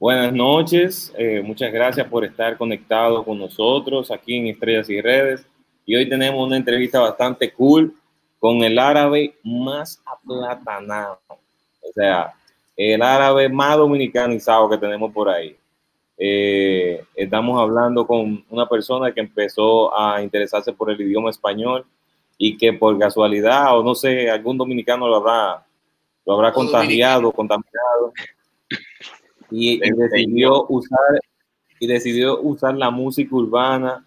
Buenas noches, eh, muchas gracias por estar conectado con nosotros aquí en Estrellas y Redes. Y hoy tenemos una entrevista bastante cool con el árabe más aplatanado, o sea, el árabe más dominicanizado que tenemos por ahí. Eh, estamos hablando con una persona que empezó a interesarse por el idioma español y que por casualidad o no sé, algún dominicano lo habrá, lo habrá contagiado, contaminado y, decidió usar y decidió usar la música urbana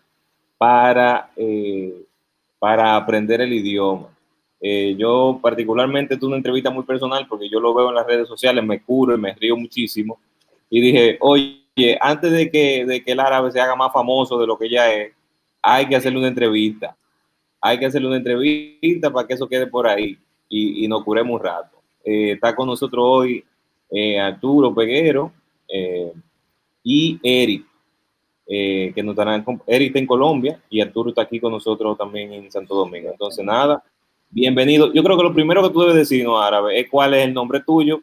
para, eh, para aprender el idioma. Eh, yo particularmente tuve una entrevista muy personal porque yo lo veo en las redes sociales, me curo y me río muchísimo. Y dije, oye, antes de que, de que el árabe se haga más famoso de lo que ya es, hay que hacerle una entrevista. Hay que hacerle una entrevista para que eso quede por ahí y, y nos curemos un rato. Eh, está con nosotros hoy eh, Arturo Peguero eh, y Eric, eh, que nos estarán, Eric está en Colombia y Arturo está aquí con nosotros también en Santo Domingo. Entonces, nada, bienvenido. Yo creo que lo primero que tú debes decir, no árabe, es cuál es el nombre tuyo.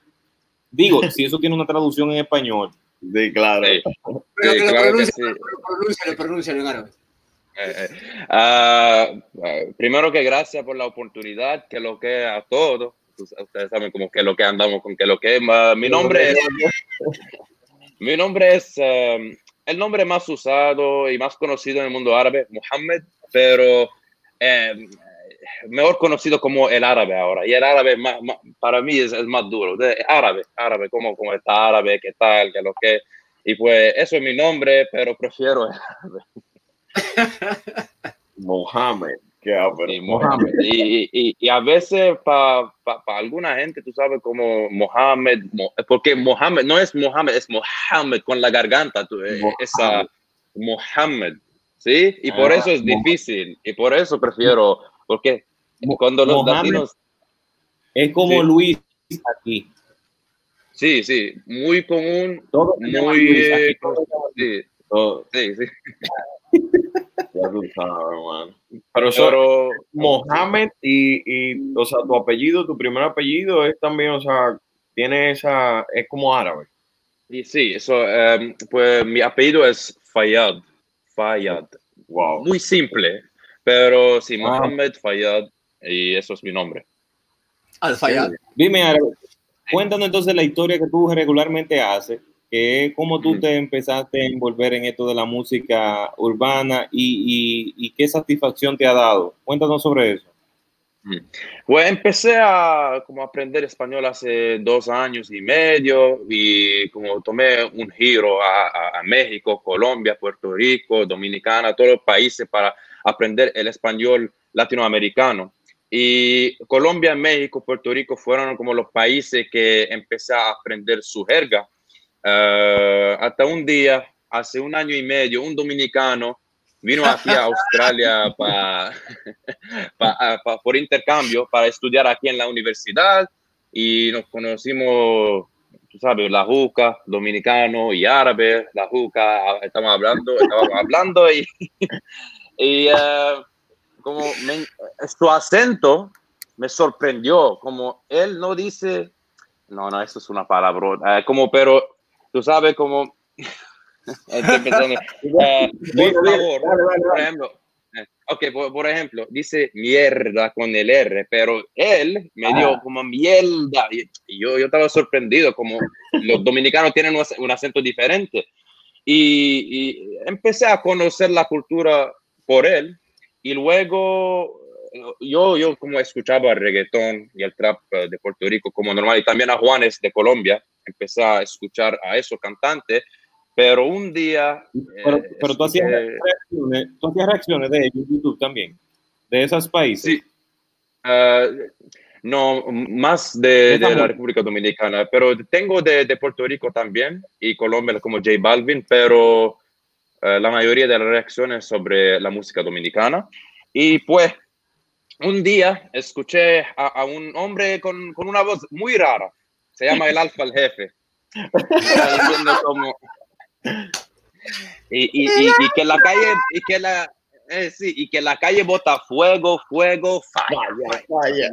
Digo, si eso tiene una traducción en español. Sí, claro. Sí. Pero claro que sí. pronúncialo, en árabe. Uh, primero que gracias por la oportunidad, que lo que a todos ustedes saben como que lo que andamos con que lo que mi nombre es mi nombre es um, el nombre más usado y más conocido en el mundo árabe Mohammed pero eh, mejor conocido como el árabe ahora. Y el árabe más, para mí es, es, más duro. De, árabe árabe como como está árabe qué tal que lo que. Y pues eso es mi nombre pero prefiero el árabe. Mohammed y, Mohammed. Y, y, a veces para pa, pa alguna gente, tú sabes, como Mohammed, porque Mohammed no es Mohammed, es Mohammed con la garganta, tú, eh, Mohammed. esa Mohammed, ¿sí? Y por ah, eso es difícil, y por eso prefiero, porque cuando los Mohammed latinos... Es como sí. Luis aquí. Sí, sí, muy común, Todo muy... Luis, eh, aquí, todo sí, todo. sí, sí. Ya tú sabes, man. Pero, eso, Pero Mohamed y, y, o sea, tu apellido, tu primer apellido es también, o sea, tiene esa, es como árabe. Y sí, eso, um, pues mi apellido es Fayad. Fayad. Wow. Muy simple, pero sí, Ah. Mohammed Fayad, y eso es mi nombre. Al Fayad. Dime, árabe, cuéntanos entonces la historia que tú regularmente haces, que cómo tú te empezaste a envolver en esto de la música urbana y, y, y qué satisfacción te ha dado. Cuéntanos sobre eso. Pues empecé a como aprender español hace dos años y medio y como tomé un giro a, a, a México, Colombia, Puerto Rico, Dominicana, todos los países para aprender el español latinoamericano. Y Colombia, México, Puerto Rico fueron como los países que empecé a aprender su jerga. Uh, hasta un día, hace un año y medio, un dominicano vino aquí a Australia pa, pa, pa, por intercambio para estudiar aquí en la universidad. Y nos conocimos, tú sabes, la juca, dominicano y árabe, la juca, estamos hablando, estábamos hablando y, y uh, como me, su acento me sorprendió, como él no dice, no, no, eso es una palabra, uh, como, pero tú sabes, uh, por favor, por ejemplo, ok, por, por, ejemplo, dice mierda con el R, pero él me dio ah. como mierda y, y yo, yo estaba sorprendido, como los dominicanos tienen un, un acento diferente. Y, y, empecé a conocer la cultura por él y luego yo, yo como escuchaba el reggaetón y el trap de Puerto Rico como normal y también a Juanes de Colombia, empecé a escuchar a esos cantantes pero un día. Pero, eh, pero tú, hacías eh, reacciones, tú hacías reacciones de ellos en YouTube también, de esos países. Sí. Uh, no, más de, de, la República Dominicana, pero tengo de, de, Puerto Rico también y Colombia como J Balvin, pero uh, la mayoría de las reacciones sobre la música dominicana. Y pues, un día escuché a, a un hombre con, con, una voz muy rara, se llama el Alfa el Jefe. diciendo como, y, y, y, y, que la calle y que la eh, sí, y que la calle bota fuego, fuego, falla, falla.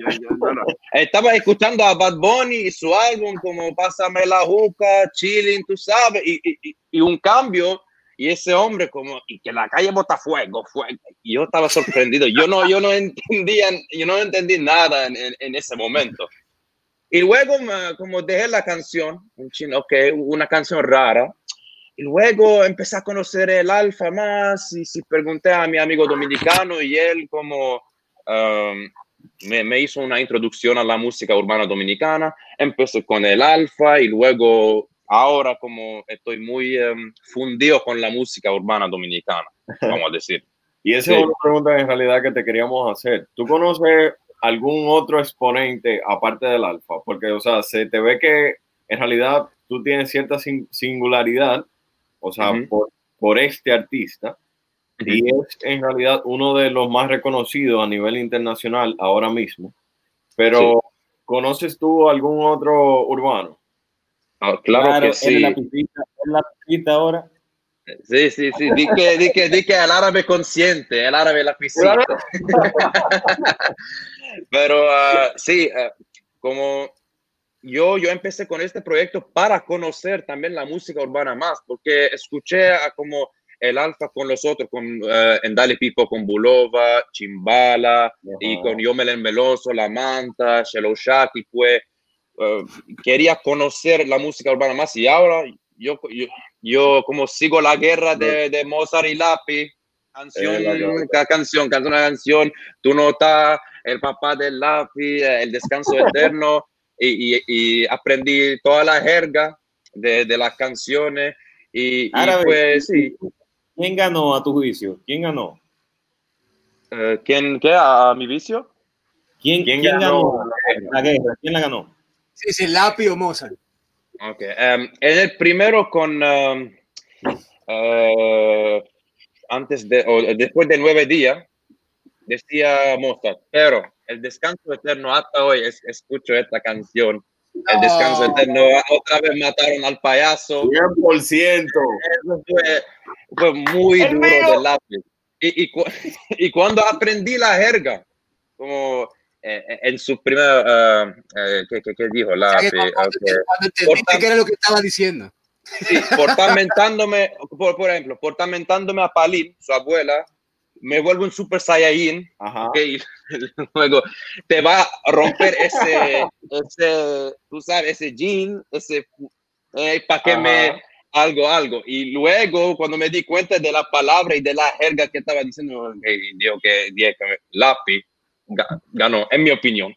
Estaba escuchando a Bad Bunny y su álbum como Pásame la juca, chilling, tú sabes, y, y, y, un cambio, y ese hombre como, y que la calle bota fuego, fuego. Y yo estaba sorprendido, yo no, yo no entendía, yo no entendí nada en, en, ese momento. Y luego, como dejé la canción, un chino, ok, una canción rara, y luego empecé a conocer el alfa más y si pregunté a mi amigo dominicano y él como um, me, me, hizo una introducción a la música urbana dominicana, empecé con el alfa y luego ahora como estoy muy um, fundido con la música urbana dominicana, vamos a decir. y esa es una pregunta en realidad que te queríamos hacer. ¿Tú conoces algún otro exponente aparte del alfa? Porque, o sea, se te ve que en realidad tú tienes cierta singularidad o sea, por, por, este artista. Y es en realidad uno de los más reconocidos a nivel internacional ahora mismo. Pero, ¿conoces tú algún otro urbano? Ah, claro, que sí. la pista, ahora. Sí, sí, sí. Di que, di que, di que el árabe consciente, el árabe la piscina. Pero uh, sí, uh, como yo, yo empecé con este proyecto para conocer también la música urbana más, porque escuché a como el alfa con los otros, con uh, Endale Pipo, con Bulova, Chimbala, y con Yomelen Meloso, La Manta, Shelo Shaki, pues uh, quería conocer la música urbana más y ahora yo, yo, yo como sigo la guerra de, de Mozart y Lapi, canción, eh, canción, canción, canción, tú notas el papá del Lapi, el descanso eterno y, y, aprendí toda la jerga de, de las canciones y, pues sí. ¿Quién ganó a tu juicio? ¿Quién ganó? Uh, ¿Quién qué? ¿A, mi vicio? ¿Quién, ¿Quién, ¿quién ganó, la guerra? ¿Quién la ganó? Sí, sí, Lapi o Mozart. Ok. Um, en el primero con... Um, uh, antes de, o después de nueve días, decía Mozart, pero el descanso eterno hasta hoy es, escucho esta canción. El descanso eterno, otra vez mataron al payaso. 100%. fue, fue muy duro de lápiz. Y, y, y, cuando aprendí la jerga, como en su primera, uh, eh, ¿qué, qué, qué, dijo? La, okay. Cuando qué era lo que estaba diciendo. Sí, portamentándome, por, por ejemplo, portamentándome a Palín, su abuela, me vuelvo un super saiyajin, okay, luego te va a romper ese, ese, tú sabes, ese jean, ese, eh, para que me algo, algo. Y luego, cuando me di cuenta de la palabra y de la jerga que estaba diciendo, okay, digo que, que lápiz ganó, en mi opinión.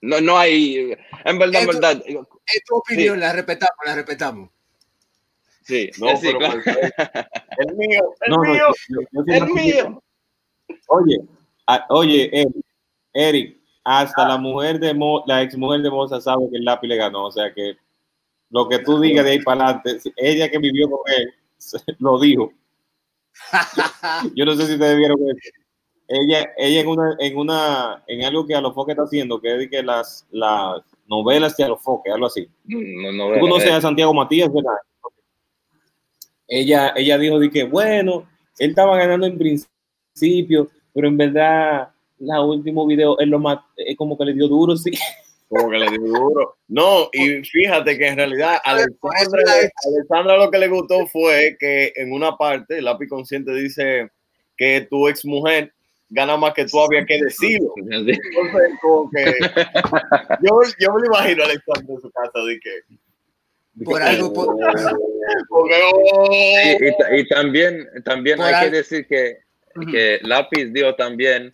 No, no hay, en verdad, en verdad. Es tu opinión, la respetamos, la respetamos. Sí, no, sí, pero, claro. el mío, el mío, el mío. Oye, oye, Eric, hasta la mujer de Mo, la ex mujer de Moza sabe que el lápiz le ganó, o sea que lo que tú digas de ahí para adelante, ella que vivió con él, lo dijo. Yo no sé si te vieron eso. Ella, ella en una, en una, en algo que Alofoque está haciendo, que es que las, las novelas de Alofoque, algo así. No, tú conoces a Santiago Matías, ¿verdad? Ella, ella dijo de que, bueno, él estaba ganando en principio pero en verdad, la último video es lo más, es como que le dio duro, sí. Como que le dio duro. No, y fíjate que en realidad a Alexandra, lo que le gustó fue que en una parte, el lápiz consciente dice que tu ex mujer gana más que tú había que decirlo. Entonces, como que yo, yo me lo imagino a Alexandra en su casa de que por algo por... y, y, también también hay que decir que que Lápiz dio también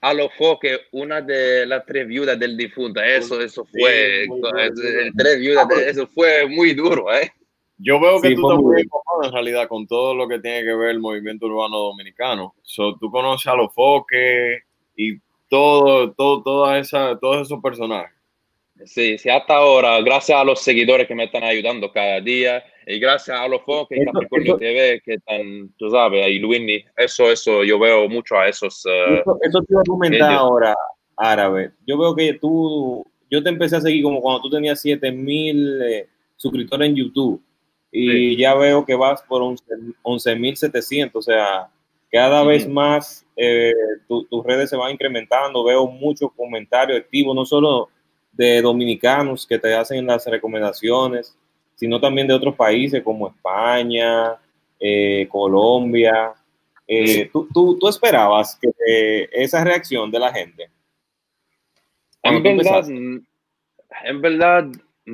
a lo que una de las tres viudas del difunto. Eso, eso fue, el tres viudas, eso fue muy duro, ¿eh? Yo veo que tú estás muy en realidad con todo lo que tiene que ver el movimiento urbano dominicano. So, tú conoces a los foques y todo, todo, toda esa, todos esos personajes. Sí, sí, hasta ahora, gracias a los seguidores que me están ayudando cada día y gracias a los foques y Capricornio TV que están, tú sabes, y Luini, eso, eso, yo veo mucho a esos. Uh, eso, te iba a comentar ahora, árabe. Yo veo que tú, yo te empecé a seguir como cuando tú tenías 7000 eh, suscriptores en YouTube y ya veo que vas por 11.700, o sea, cada vez más eh, tus redes se van incrementando, veo muchos comentarios activos, no solo de dominicanos que te hacen las recomendaciones, sino también de otros países como España, eh, Colombia. Eh, ¿tú, tú, esperabas que esa reacción de la gente? En verdad, en verdad,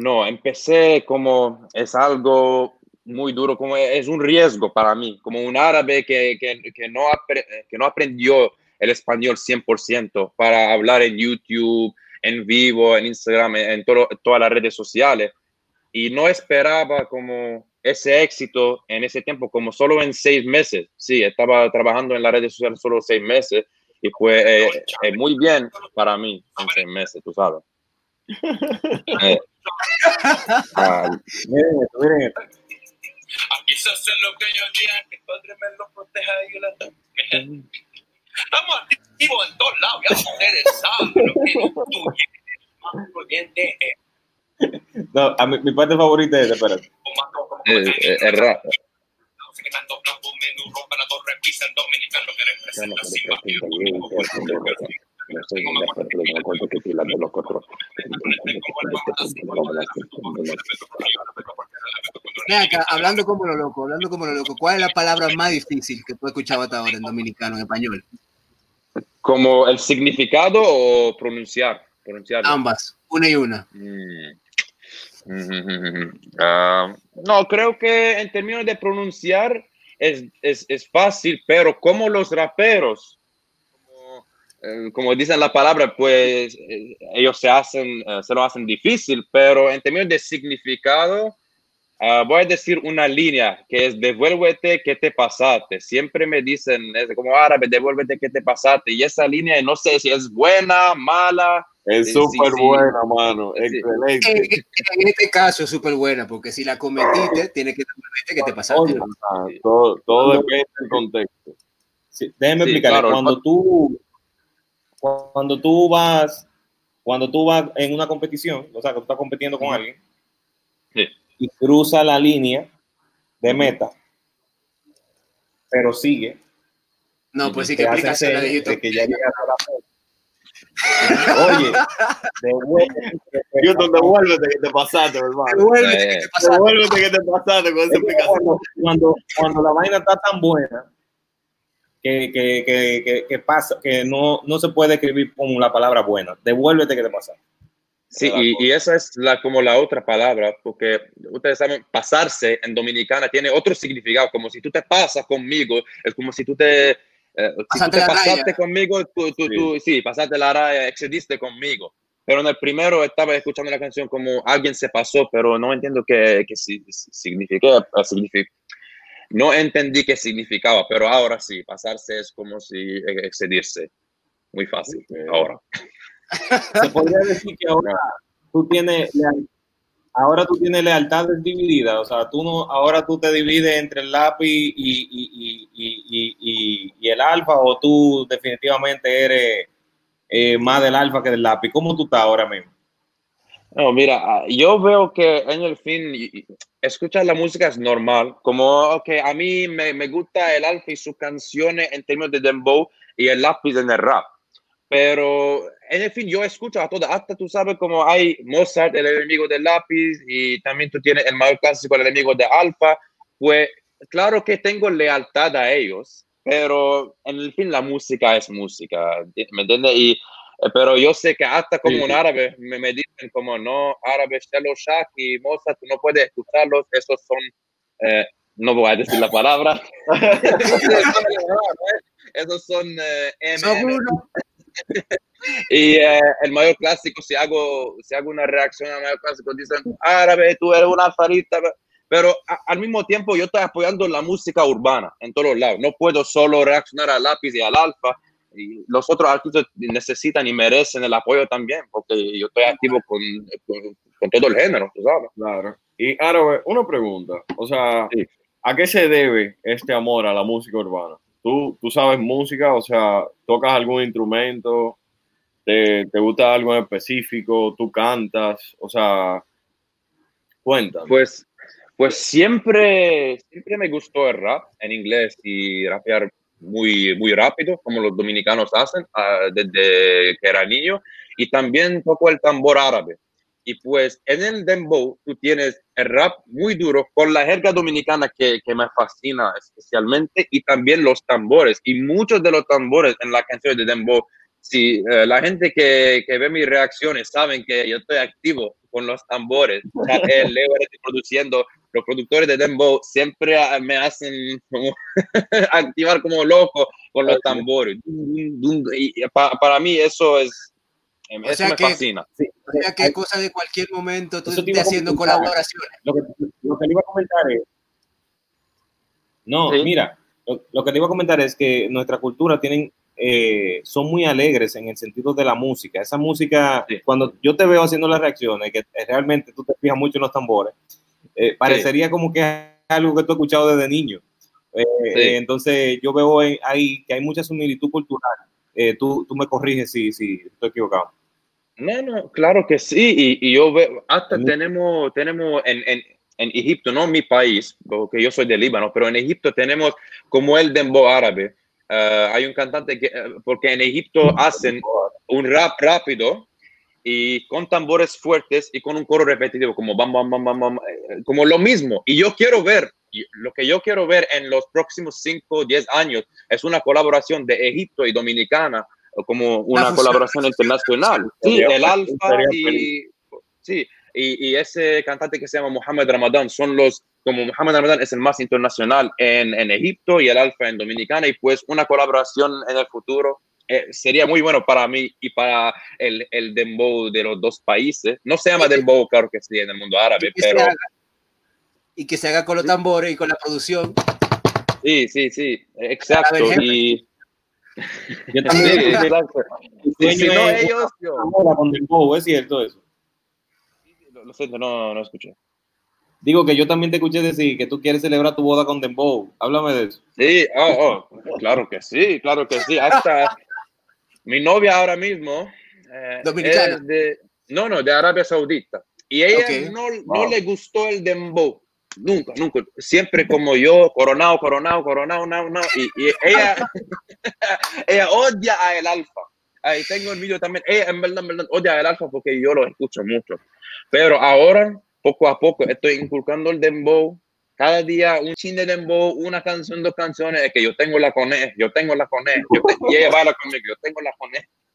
no, empecé como es algo muy duro, como es un riesgo para mí, como un árabe que, que, que no, que no aprendió el español 100% para hablar en YouTube, en vivo, en Instagram, en todas las redes sociales. Y no esperaba como ese éxito en ese tiempo, como solo en seis meses. Sí, estaba trabajando en las redes sociales solo seis meses y fue eh, eh, muy bien para mí en seis meses, tú sabes. eh, miren esto, miren esto. Aquí se hace lo que yo diga, que Padre me lo proteja y la Estamos activos en todos lados, ya ustedes saben lo que tú más es. No, a mi, mi parte favorita es, espérate. eh, eh, es rap. Acá, hablando como lo loco, hablando como lo loco, ¿cuál es la palabra más difícil que tú has escuchado hasta ahora en dominicano, en español? ¿Como el significado o pronunciar? pronunciar Ambas, una y una. Mm. Uh, no, creo que en términos de pronunciar es, es, es fácil, pero como los raperos, como, eh, como, dicen la palabra, pues eh, ellos se hacen, uh, se lo hacen difícil, pero en términos de significado, Uh, voy a decir una línea que es devuélvete que te pasaste. Siempre me dicen, es como árabe, devuélvete que te pasaste. Y esa línea, no sé si es buena, mala. Es súper sí, buena, mano. Excelente. En, en, este caso es súper buena, porque si la cometiste, tiene que devolverte que te pasaste. Oye, todo, todo depende del contexto. Sí, déjeme explicarle. Claro, cuando tú cuando tú vas cuando tú vas en una competición, o sea, que tú estás compitiendo con alguien, sí y cruza la línea de meta, pero sigue. No, pues sí que explicación la de que ya llega a la meta. Oye, devuélvete, devuélvete que te pasaste, hermano. Devuélvete que te pasaste. Devuélvete que te pasaste con esa explicación. Cuando, cuando, cuando, la vaina está tan buena que, que, que, que, que pasa, que no, no se puede escribir con la palabra buena. Devuélvete que te pasaste. Sí, y, y, esa es la, como la otra palabra, porque ustedes saben, pasarse en dominicana tiene otro significado, como si tú te pasas conmigo, es como si tú te, eh, si tú te pasaste raya. conmigo, tú, tú, sí. Tú, sí, pasaste la raya, excediste conmigo. Pero en el primero estaba escuchando la canción como alguien se pasó, pero no entiendo qué, qué significa, significa. No entendí qué significaba, pero ahora sí, pasarse es como si excedirse. Muy fácil, okay. ahora. Se podría decir que ahora tú tienes ahora tú tienes lealtades divididas, o sea, tú no, ahora tú te divides entre el lápiz y, y, y, y el alfa, o tú definitivamente eres eh, más del alfa que del lápiz. ¿Cómo tú estás ahora mismo? No, mira, yo veo que en el fin, escuchar la música es normal, como que a mí me, me gusta el alfa y sus canciones en términos de dembow y el lápiz en el rap pero en el fin yo escucho a todas, hasta tú sabes como hay Mozart, el enemigo del lápiz, y también tú tienes el mayor clásico, el enemigo de Alfa, pues claro que tengo lealtad a ellos, pero en el fin la música es música, ¿me entiendes? Pero yo sé que hasta como sí. un árabe me, me, dicen como no, árabe, Shelo Shak y Mozart, tú no puedes escucharlos, esos son, eh, no voy a decir la palabra, esos son eh, y eh, el mayor clásico, si hago, si hago una reacción al mayor clásico, dicen, árabe, tú eres una alfarista, pero a, al mismo tiempo yo estoy apoyando la música urbana en todos los lados. No puedo solo reaccionar al lápiz y al alfa. Y los otros artistas necesitan y merecen el apoyo también, porque yo estoy activo con, con, con todo el género, ¿tú sabes? Claro. Y árabe, una pregunta, o sea, sí. ¿a qué se debe este amor a la música urbana? ¿Tú, tú sabes música? O sea, ¿tocas algún instrumento? ¿Te, ¿Te, gusta algo en específico? ¿Tú cantas? O sea, cuéntame. Pues, pues siempre, siempre me gustó el rap en inglés y rapear muy, muy rápido, como los dominicanos hacen ah, desde que era niño, y también toco el tambor árabe. Y pues en el dembow tú tienes el rap muy duro con la jerga dominicana que, que me fascina especialmente y también los tambores. Y muchos de los tambores en la canción de dembow, si eh, la gente que, que, ve mis reacciones saben que yo estoy activo con los tambores, el Leo produciendo, los productores de dembow siempre me hacen como activar como loco con los tambores. Y para mí eso es Em, eso me fascina. O sea que cosa de cualquier momento tú estés haciendo colaboraciones. Lo que, lo que le iba a comentar es. No, mira, lo, que te iba a comentar es que nuestra cultura tienen, eh, son muy alegres en el sentido de la música. Esa música, cuando yo te veo haciendo las reacciones, que realmente tú te fijas mucho en los tambores, eh, parecería como que es algo que tú has escuchado desde niño. Eh, entonces yo veo ahí que hay mucha similitud cultural. tú, tú me corriges si, si estoy equivocado. No, no, claro que sí. Y, y yo veo, hasta tenemos, tenemos en, en, en, Egipto, no mi país, porque yo soy de Líbano, pero en Egipto tenemos como el dembow árabe. Uh, hay un cantante que, eh, porque en Egipto hacen un rap rápido y con tambores fuertes y con un coro repetitivo, como bam, bam, bam, bam, bam, eh, como lo mismo. Y yo quiero ver, lo que yo quiero ver en los próximos 5 o 10 años es una colaboración de Egipto y Dominicana como una colaboración internacional. Sí, el Alfa y, sí, y, y, ese cantante que se llama Mohamed Ramadan son los, como Mohamed Ramadan es el más internacional en, en Egipto y el Alfa en Dominicana, y pues una colaboración en el futuro eh, sería muy bueno para mí y para el, el dembow de los dos países. No se llama dembow, claro que sí, en el mundo árabe, pero... y que se haga con los tambores y con la producción. Sí, sí, sí, exacto. Y, yo también. si no ellos, yo. Con Dembow, ¿es cierto eso? Lo, siento, no, no escuché. Digo que yo también te escuché decir que tú quieres celebrar tu boda con Dembow. Háblame de eso. Sí, oh, oh, claro que sí, claro que sí. Hasta mi novia ahora mismo. Eh, Dominicana. De, no, no, de Arabia Saudita. Y ella no, no le gustó el Dembow nunca, nunca, siempre como yo, coronado, coronado, coronado, no, no, y, y ella, ella odia a el alfa. Ahí tengo el vídeo también. Ella en verdad, en verdad odia a el alfa porque yo lo escucho mucho. Pero ahora, poco a poco, estoy inculcando el dembow. Cada día un chin de dembow, una canción, dos canciones, es que yo tengo la con yo tengo la con yo y ella baila conmigo, yo tengo la con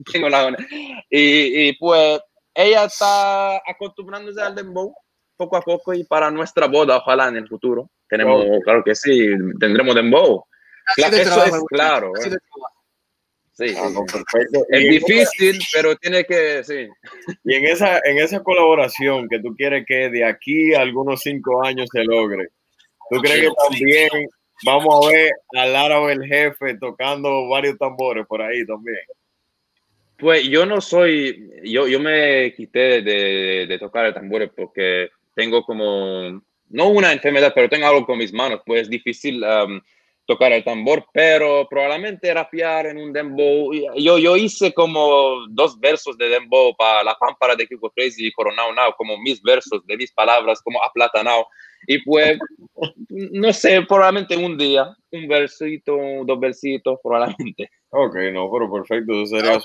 tengo la con y, y pues ella está acostumbrándose al dembow poco a poco y para nuestra boda, ojalá en el futuro. Tenemos, claro que sí, tendremos dembow. Claro, eso es claro. ¿eh? Sí, ah, perfecto. Es difícil, pero tiene que, sí. Y en esa, en esa colaboración que tú quieres que de aquí a algunos cinco años se logre, ¿tú crees que también vamos a ver al árabe el jefe tocando varios tambores por ahí también? Pues yo no soy, yo, yo me quité de, de tocar el tambor porque tengo como, no una enfermedad, pero tengo algo con mis manos, pues es difícil um, tocar el tambor, pero probablemente rapear en un dembow. Yo, yo hice como dos versos de dembow para la pámpara de Kiko Crazy y Coronao Now, como mis versos de mis palabras, como aplatanao. Y pues, no sé, probablemente un día, un versito, dos versitos, probablemente. Ok, no, pero perfecto, eso sería no,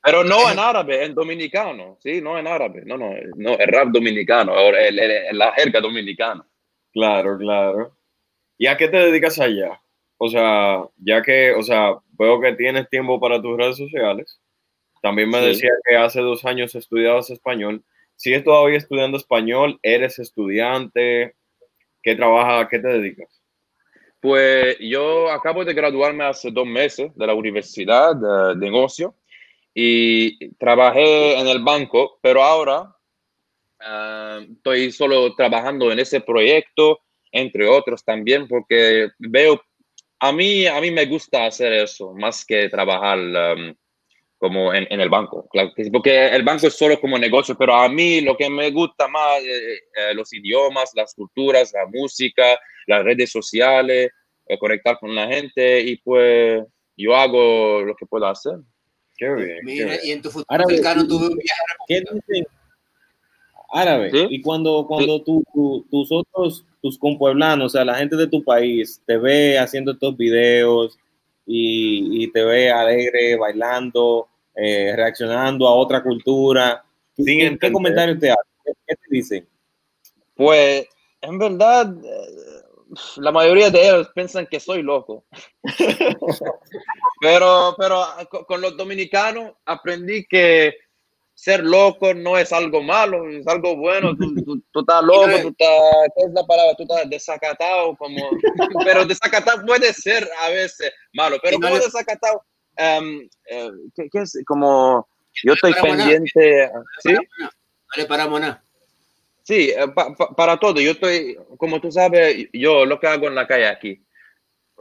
pero no en árabe, en dominicano, sí, no en árabe, no, no, no el rap dominicano, el, el, la jerga dominicana. Claro, claro. ¿Y a qué te dedicas allá? O sea, ya que, o sea, veo que tienes tiempo para tus redes sociales. También me decía que hace dos años estudiabas español. ¿Sigues todavía estudiando español? ¿Eres estudiante? ¿Qué trabajas? ¿A qué te dedicas? Pues yo acabo de graduarme hace dos meses de la Universidad de Negocio y trabajé en el banco, pero ahora ah, estoy solo trabajando en ese proyecto, entre otros también, porque veo, a mí, a mí me gusta hacer eso, más que trabajar um, como en, en, el banco, claro, porque el banco es solo como negocio, pero a mí lo que me gusta más, eh, eh, los idiomas, las culturas, la música, las redes sociales, eh, conectar con la gente y pues yo hago lo que puedo hacer. Qué bien. Mira, y en tu futuro cercano tuve un viaje a ¿Qué dicen? Árabe. ¿Sí? Y cuando, cuando ¿Sí? tu, tu, tus, otros, tus compueblanos, o sea, la gente de tu país, te ve haciendo estos videos y, y te ve alegre, bailando, eh, reaccionando a otra cultura. Sin ¿Qué, qué entender. comentarios te hacen? ¿Qué, te dicen? Pues, en verdad, eh, la mayoría de ellos piensan que soy loco. pero, pero co- con los dominicanos aprendí que ser loco no es algo malo, es algo bueno. Tú, tú- tú estás loco, tú estás, ¿qué es la palabra? Tú estás desacatado, como, pero desacatado puede ser a veces malo, pero no como desacatado, em, eh, ¿qué, qué es? Como yo estoy nada. pendiente, ¿sí? No le paramos nada. Sí, eh, pa- pa- para todo. Yo estoy, como tú sabes, yo lo que hago en la calle aquí,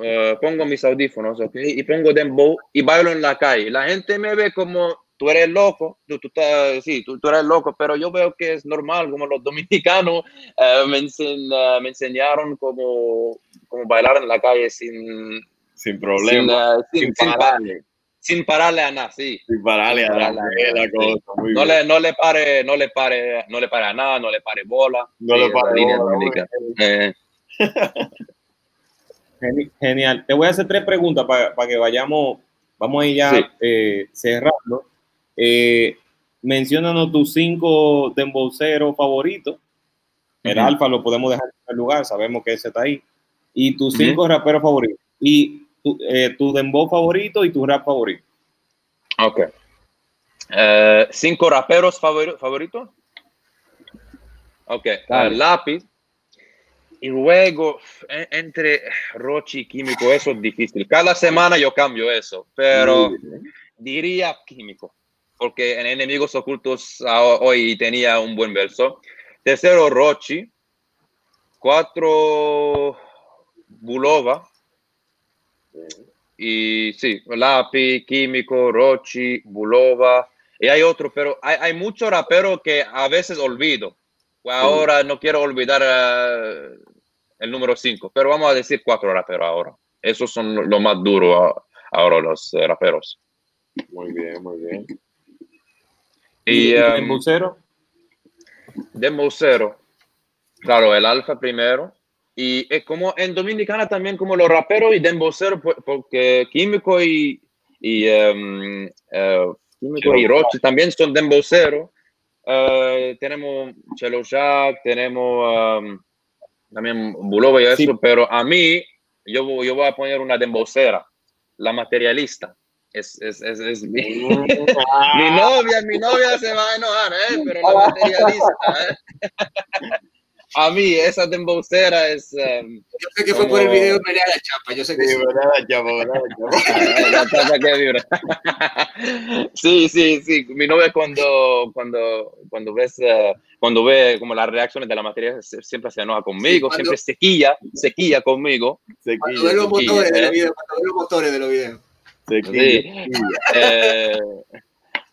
eh, pongo mis audífonos, ¿ok? Y pongo dembow y bailo en la calle. La gente me ve como tú eres loco, tú, tú estás, sí, tú, tú eres loco, pero yo veo que es normal, como los dominicanos eh, me, ensen- eh, me enseñaron como, como bailar en la calle sin, Sin sin, problema. eh, sin, Sin sin pa- pararle. sin pararle a nada, sí. Sin pararle a nada, cosa. Muy No le, no le pare, no le pare, no le pare a nada, no le pare bola. No Sí, le pare línea bola. Eh, Geni- Genial. Te voy a hacer tres preguntas para que vayamos, vamos a ir ya Sí. eh, cerrando. Eh, menciónanos tus cinco dembowceros favoritos. El Ujú. Alfa lo podemos dejar en primer lugar, sabemos que ese está ahí. Y tus cinco raperos favoritos. Y tu, eh, tu dembow favorito y tu rap favorito. Ok. Eh, cinco raperos favori- favoritos. Ok. Eh, lápiz. Y luego, en- entre Rochi y Químico, eso es difícil. Cada semana yo cambio eso, pero diría Químico, porque en Enemigos Ocultos hoy tenía un buen verso. Tercero, Rochi. Cuatro, Bulova. Y sí, Lápiz, Químico, Rochi, Bulova. Y hay otro, pero hay, hay muchos raperos que a veces olvido. Ahora no quiero olvidar eh, el número 5, pero vamos a decir cuatro raperos ahora. Esos son lo- lo más duro ah, ahora los eh, raperos. Muy bien, muy bien. Y tu em, dembowcero? Dembowcero, claro, el alfa primero. Y es como en Dominicana también como los raperos y Dembowcero, por- porque Químico y, y, em, eh, Químico y Rochi también son Dembowcero. Eh, tenemos Chelo Jack, tenemos em, también Bulova y eso, Sí. pero a mí, yo, voy- yo voy a poner una Dembowcera, la materialista. Es, es, es, es mi, mi novia, mi novia se va a enojar, ¿eh? pero la materialista. ¿eh? A mí, esa dembowcera es. em, Yo sé que fue por el video de la Chapa. Yo sé que Sí, sí. verdad, chavo, verdad, chavo. la tapa que vibra. sí, sí, sí. Mi novia cuando, cuando, cuando ves, eh, cuando ve como las reacciones de la materia siempre se enoja conmigo, Sí, cuando- siempre se quilla, se quilla conmigo. Se Cuando quilla, ve los motores de eh. los videos, cuando ve los motores de los videos. Sí. Eh,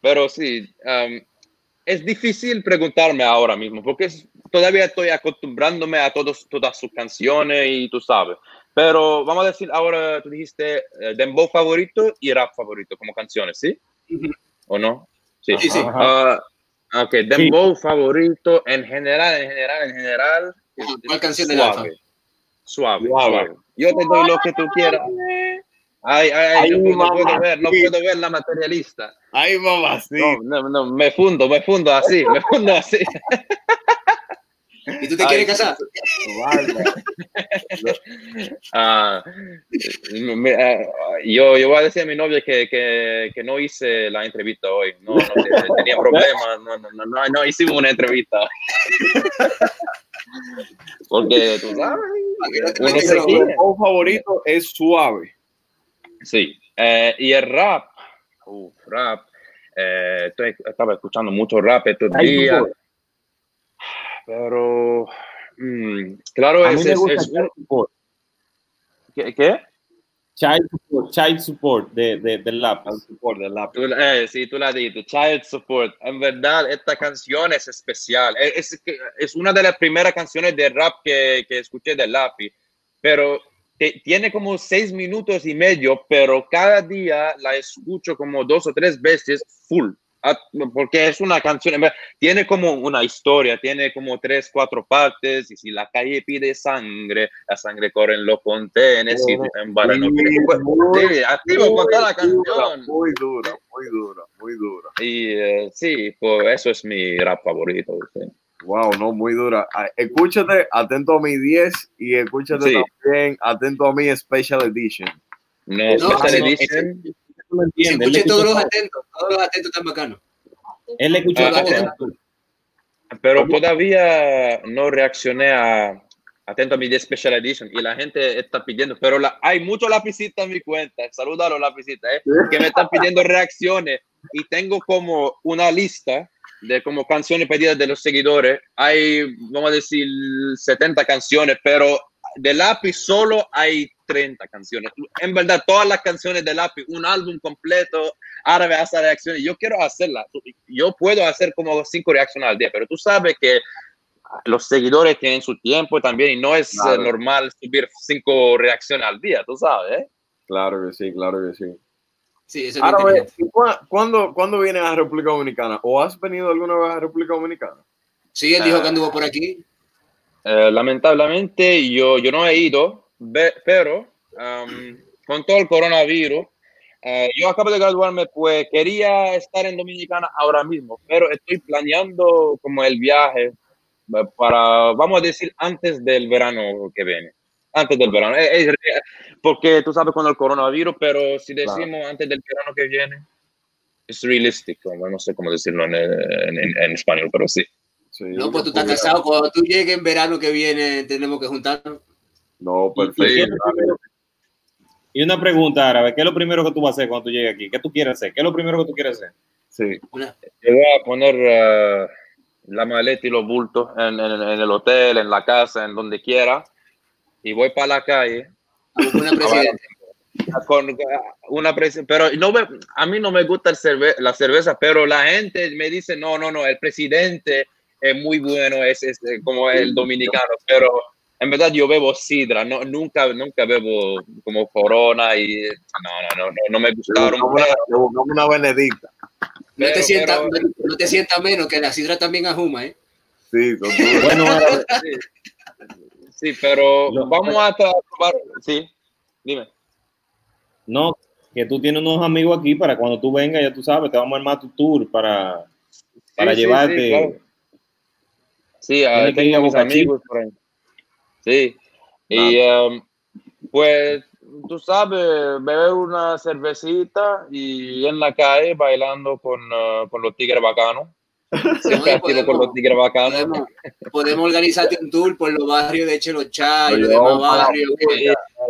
pero sí, um, es difícil preguntarme ahora mismo, porque es- todavía estoy acostumbrándome a todos, todas sus canciones y tú sabes. Pero vamos a decir ahora, tú dijiste eh, Dembow favorito y rap favorito como canciones, ¿sí? ¿O no? Sí. Sí, sí. Ah, ok, Dembow favorito en general, en general, en general. ¿Cuál canción suave. Alfa? Suave, Suave. suave. Yo te doy lo que tú quieras. Ay, ay, ay, Ay, no, no puedo mamá. ver, no puedo ver la materialista. Ay, mamá, sí. No, no, no, me fundo, me fundo así, me fundo así. ¿Y tú te Ay, quieres casar? Vale. Ah, yo, yo voy a decir a mi novia que, que, que no hice la entrevista hoy. No, no te- tenía problemas, no, no, no, no, no hicimos una entrevista. Porque tú sabes, uno se favorito es suave. Sí, eh, y el rap, uf, rap, eh, estoy- estaba escuchando mucho rap estos días, pero mm, claro, A mí es, me es- gusta es Child Support. ¿qué? qué? Child Support, Child Support de, de, del. Al support del lápiz. Tú, eh, sí, tú la dijiste, Child Support. En verdad, esta canción es especial. Es, es, una de las primeras canciones de rap que, que escuché de Lápiz, pero tiene como seis minutos y medio, pero cada día la escucho como dos o tres veces full. Ah, porque es una canción, tiene como una historia, tiene como tres, cuatro partes, y si la calle pide sangre, la sangre corre en los contenes, y Oh, vara no quiere- muy, Sí, activo con toda la muy dura, canción. Muy dura, muy dura, muy dura. Y eh, sí, pues eso es mi rap favorito. sí. Wow, no, muy dura. Ah, Escúchate, atento a mi 10 y escúchate Sí. también, atento a mi Special Edition. No, No, Special no, Edition, él le escuchen todos los atentos, todos los atentos están bacanos. Él le escucha Ah, Todos los todo. atentos. pero todavía no reaccioné a atento a mi 10 Special Edition y la gente está pidiendo, pero la, hay muchos lapicitas en mi cuenta, saluda a los lapicitas, eh, que me están pidiendo reacciones y tengo como una lista de como canciones pedidas de los seguidores. Hay, vamos a decir, 70 canciones, pero de lápiz solo hay 30 canciones. En verdad, todas las canciones de lápiz, un álbum completo, árabe hace reacciones. Yo quiero hacerla. Yo puedo hacer como cinco reacciones al día, pero tú sabes que los seguidores tienen su tiempo también y no es eh, Claro. normal subir cinco reacciones al día, tú sabes, ¿eh? Claro que sí, claro que sí. Sí, eso es Ahora, ve, inteligente. ¿y cua- ¿cuándo, ¿cuándo vienes a República Dominicana? ¿O has venido alguna vez a República Dominicana? Sí, él dijo Ah. que anduvo por aquí. Eh, lamentablemente yo, yo no he ido, pero um, con todo el coronavirus, eh, yo acabo de graduarme, pues quería estar en Dominicana ahora mismo, pero estoy planeando como el viaje para, vamos a decir, antes del verano que viene. Antes del verano. Eh, eh, porque tú sabes con el coronavirus, pero si Claro. decimos antes del verano que viene, es realístico. No sé cómo decirlo en, en- en- en español, pero sí. Sí, No, pues tú estás casado. Cuando tú llegues en verano que viene, tenemos que juntarnos. No, ¿Y, perfecto. es y una pregunta árabe, ¿qué es lo primero que tú vas a hacer cuando tú llegues aquí? ¿Qué tú quieres hacer? ¿Qué es lo primero que tú quieres hacer? Sí, Una, Yo voy a poner eh, la maleta y los bultos en, en- en el hotel, en la casa, en donde quiera, y voy para la calle una con una presión. Pero no me- a mí no me gusta el cerve- la cerveza, pero la gente me dice, no, no, no, el presidente es muy bueno, es, es, como el dominicano, pero en verdad yo bebo sidra, no, nunca, nunca bebo como corona y no, no, no, no, no me gustaron. una, una benedicta. No pero- te sientas pero- no te sientas menos, que la sidra también ajuma, ¿eh? Sí, son. Bueno, árabe, Sí, pero Lo- vamos a probar. Sí, dime. no, que tú tienes unos amigos aquí para cuando tú vengas, ya tú sabes, te vamos a armar tu tour para, para Sí, sí, llevarte. Sí, claro. Sí, ah, Tienes que ir tengo a mis Boca amigos por ahí. Sí, y um, pues tú sabes, beber una cervecita y en la calle bailando con, ah, con los tigres bacanos. Siempre activo con podemos- los tigres bacanos. Podemos, podemos organizarte un tour por los barrios de Chelochá y los demás barrios. Sí,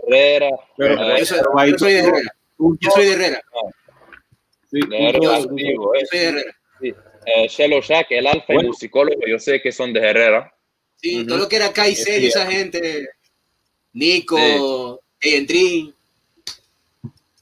Herrera, ah, Yo soy, de Herrera. Yo soy de Herrera. Sí, yo- eh. Yo soy de Herrera. Eh, Shelo Shack, el alfa y Bueno. musicólogo, yo sé que son de Herrera. Sí, Ujú. todo lo que era Kaiser y esa gente. Nico, Entrin.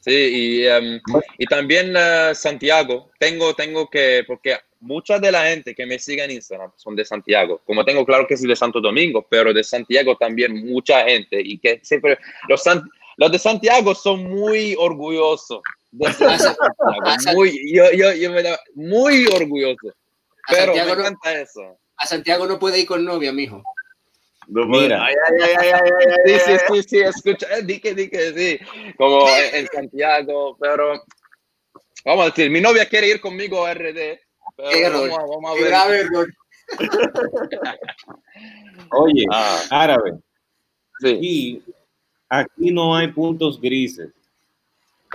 Sí, y, em, y también eh, Santiago. Tengo, tengo que, porque mucha de la gente que me sigue en Instagram son de Santiago. Como tengo claro que soy de Santo Domingo, pero de Santiago también mucha gente. Y que siempre, los, San- los de Santiago son muy orgullosos. De Santiago. Muy, yo, yo, yo me da, muy orgulloso. Pero me no, encanta eso. a Santiago no puede ir con novia, mijo. No, Mira. Ay, ay, ay, ay, ay, ay, Sí, ay, sí, sí, sí, escucha, eh, di que, di que sí, como en, Santiago, pero vamos a decir, mi novia quiere ir conmigo a RD, pero Qué error. vamos, a- vamos a Qué ver. grave error. Oye, Ah, árabe, sí, aquí, aquí no hay puntos grises.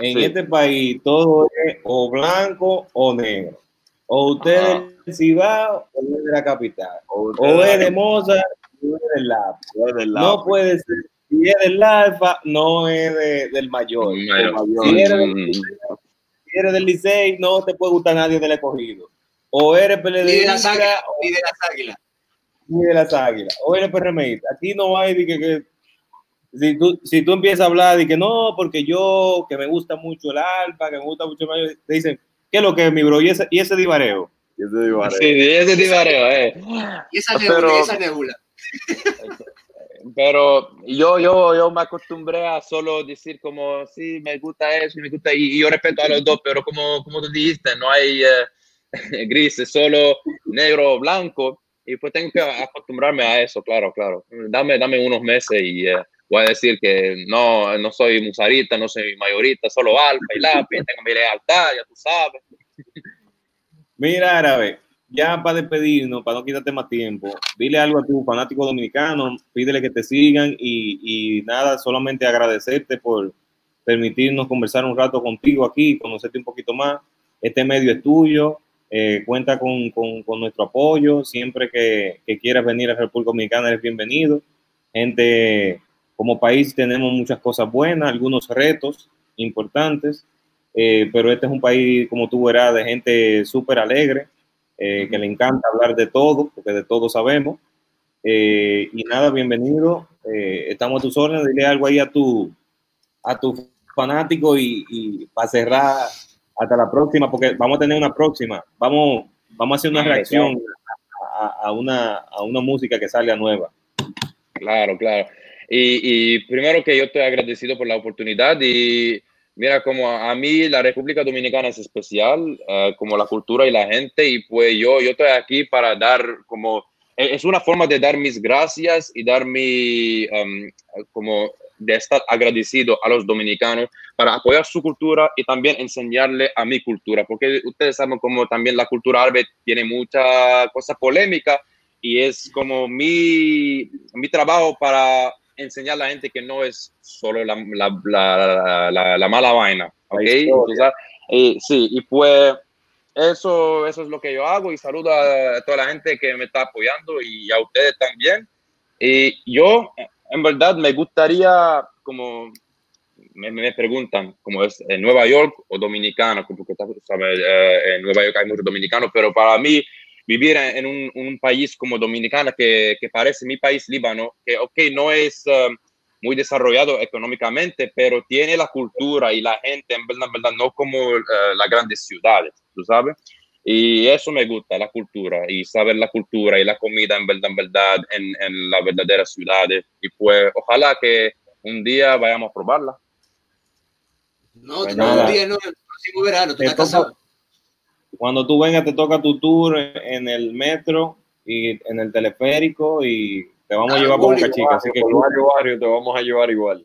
En Sí. este país todo es o blanco o negro. O usted Ajá. es del Cibao o es de la capital. O O es de Moza es del del No puede ser. Si es del Alfa, no es de- del mayor. Mayor. Si eres, del, si eres del Licey, no te puede gustar nadie del escogido. O eres Ni de PLD las águilas, ni de las águilas. ni de las águilas. O eres PRMista. Aquí no hay de que, que- si, tú, si tú empiezas a hablar de que no, porque yo, que me gusta mucho el Alfa, que me gusta mucho el mayor, te dicen, ¿qué es lo que es mi bro? Y ese, y ese divareo. Yo te digo, Sí, sí, ese divareo, eh. Y esa nebula, Pero- esa nebula. Pero yo, yo, yo me acostumbré a solo decir como, sí, me gusta eso, me gusta, y, y yo respeto a los dos, pero como, como tú dijiste, no hay, eh, gris, es solo negro blanco. Y pues tengo que acostumbrarme a eso, claro, claro. Dame, dame unos meses y eh, voy a decir que no, no soy musarita, no soy mayorita, solo alfa y lápiz, tengo mi lealtad, ya tú sabes. Mira, Árabe, ya para despedirnos, para no quitarte más tiempo, dile algo a tu fanático dominicano, pídele que te sigan y, y nada, solamente agradecerte por permitirnos conversar un rato contigo aquí, conocerte un poquito más. Este medio es tuyo, eh, cuenta con, con, con, nuestro apoyo, siempre que, que, quieras venir a República Dominicana eres bienvenido. Gente, como país tenemos muchas cosas buenas, algunos retos importantes, eh, pero este es un país, como tú verás, de gente súper alegre, eh, que le encanta hablar de todo, porque de todo sabemos. Eh, y nada, bienvenido. Eh, estamos a tus órdenes. Dile algo ahí a tu, a tu fanático y, y para cerrar hasta la próxima, porque vamos a tener una próxima. Vamos, vamos a hacer una reacción a, a, una, a una música que salga nueva. Claro, claro. Y, y primero que yo estoy agradecido por la oportunidad y Mira, como a, mí la República Dominicana es especial, uh, como la cultura y la gente, y pues yo, yo estoy aquí para dar como, es una forma de dar mis gracias y dar mi, um, como de estar agradecido a los dominicanos para apoyar su cultura y también enseñarle a mi cultura, porque ustedes saben como también la cultura árabe tiene mucha cosa polémica y es como mi, mi trabajo para enseñar a la gente que no es solo la, la, la, la, la mala vaina, ¿ok? Entonces, y, sí, y pues eso, eso es lo que yo hago y saludo a toda la gente que me está apoyando y a ustedes también. Y yo, en verdad, me gustaría, como me, me preguntan, como es en Nueva York o dominicano, porque sabes, eh, en Nueva York hay muchos dominicanos, pero para mí vivir en un, un país como Dominicana, que, que, parece mi país, Líbano, que, ok, no es uh, muy desarrollado económicamente, pero tiene la cultura y la gente, en verdad, en verdad no como uh, las grandes ciudades, tú sabes. Y eso me gusta, la cultura, y saber la cultura y la comida, en verdad, en verdad, en, en las verdaderas ciudades. Y pues, ojalá que un día vayamos a probarla. No, pues no, un día no, el próximo verano, tú estás casado. Cuando tú vengas, te toca tu tour en el metro y en el teleférico y te vamos ah, a llevar por Boca Chica. Así que por barrio, barrio te vamos a llevar igual.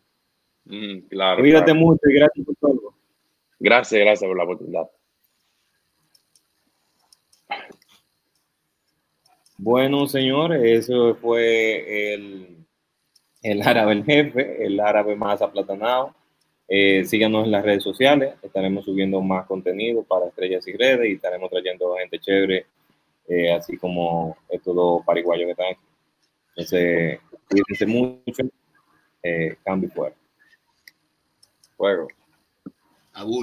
Mm, claro. Cuídate claro. mucho y gracias por todo. Gracias, gracias por la oportunidad. Bueno, señores, eso fue el, el árabe el jefe, el árabe más aplatanado. Eh, síganos en las redes sociales, estaremos subiendo más contenido para Estrellas y Redes y estaremos trayendo gente chévere, eh, así como estos dos pariguayos que están aquí. Entonces, cuídense mucho, eh, cambio fuera. Fuego.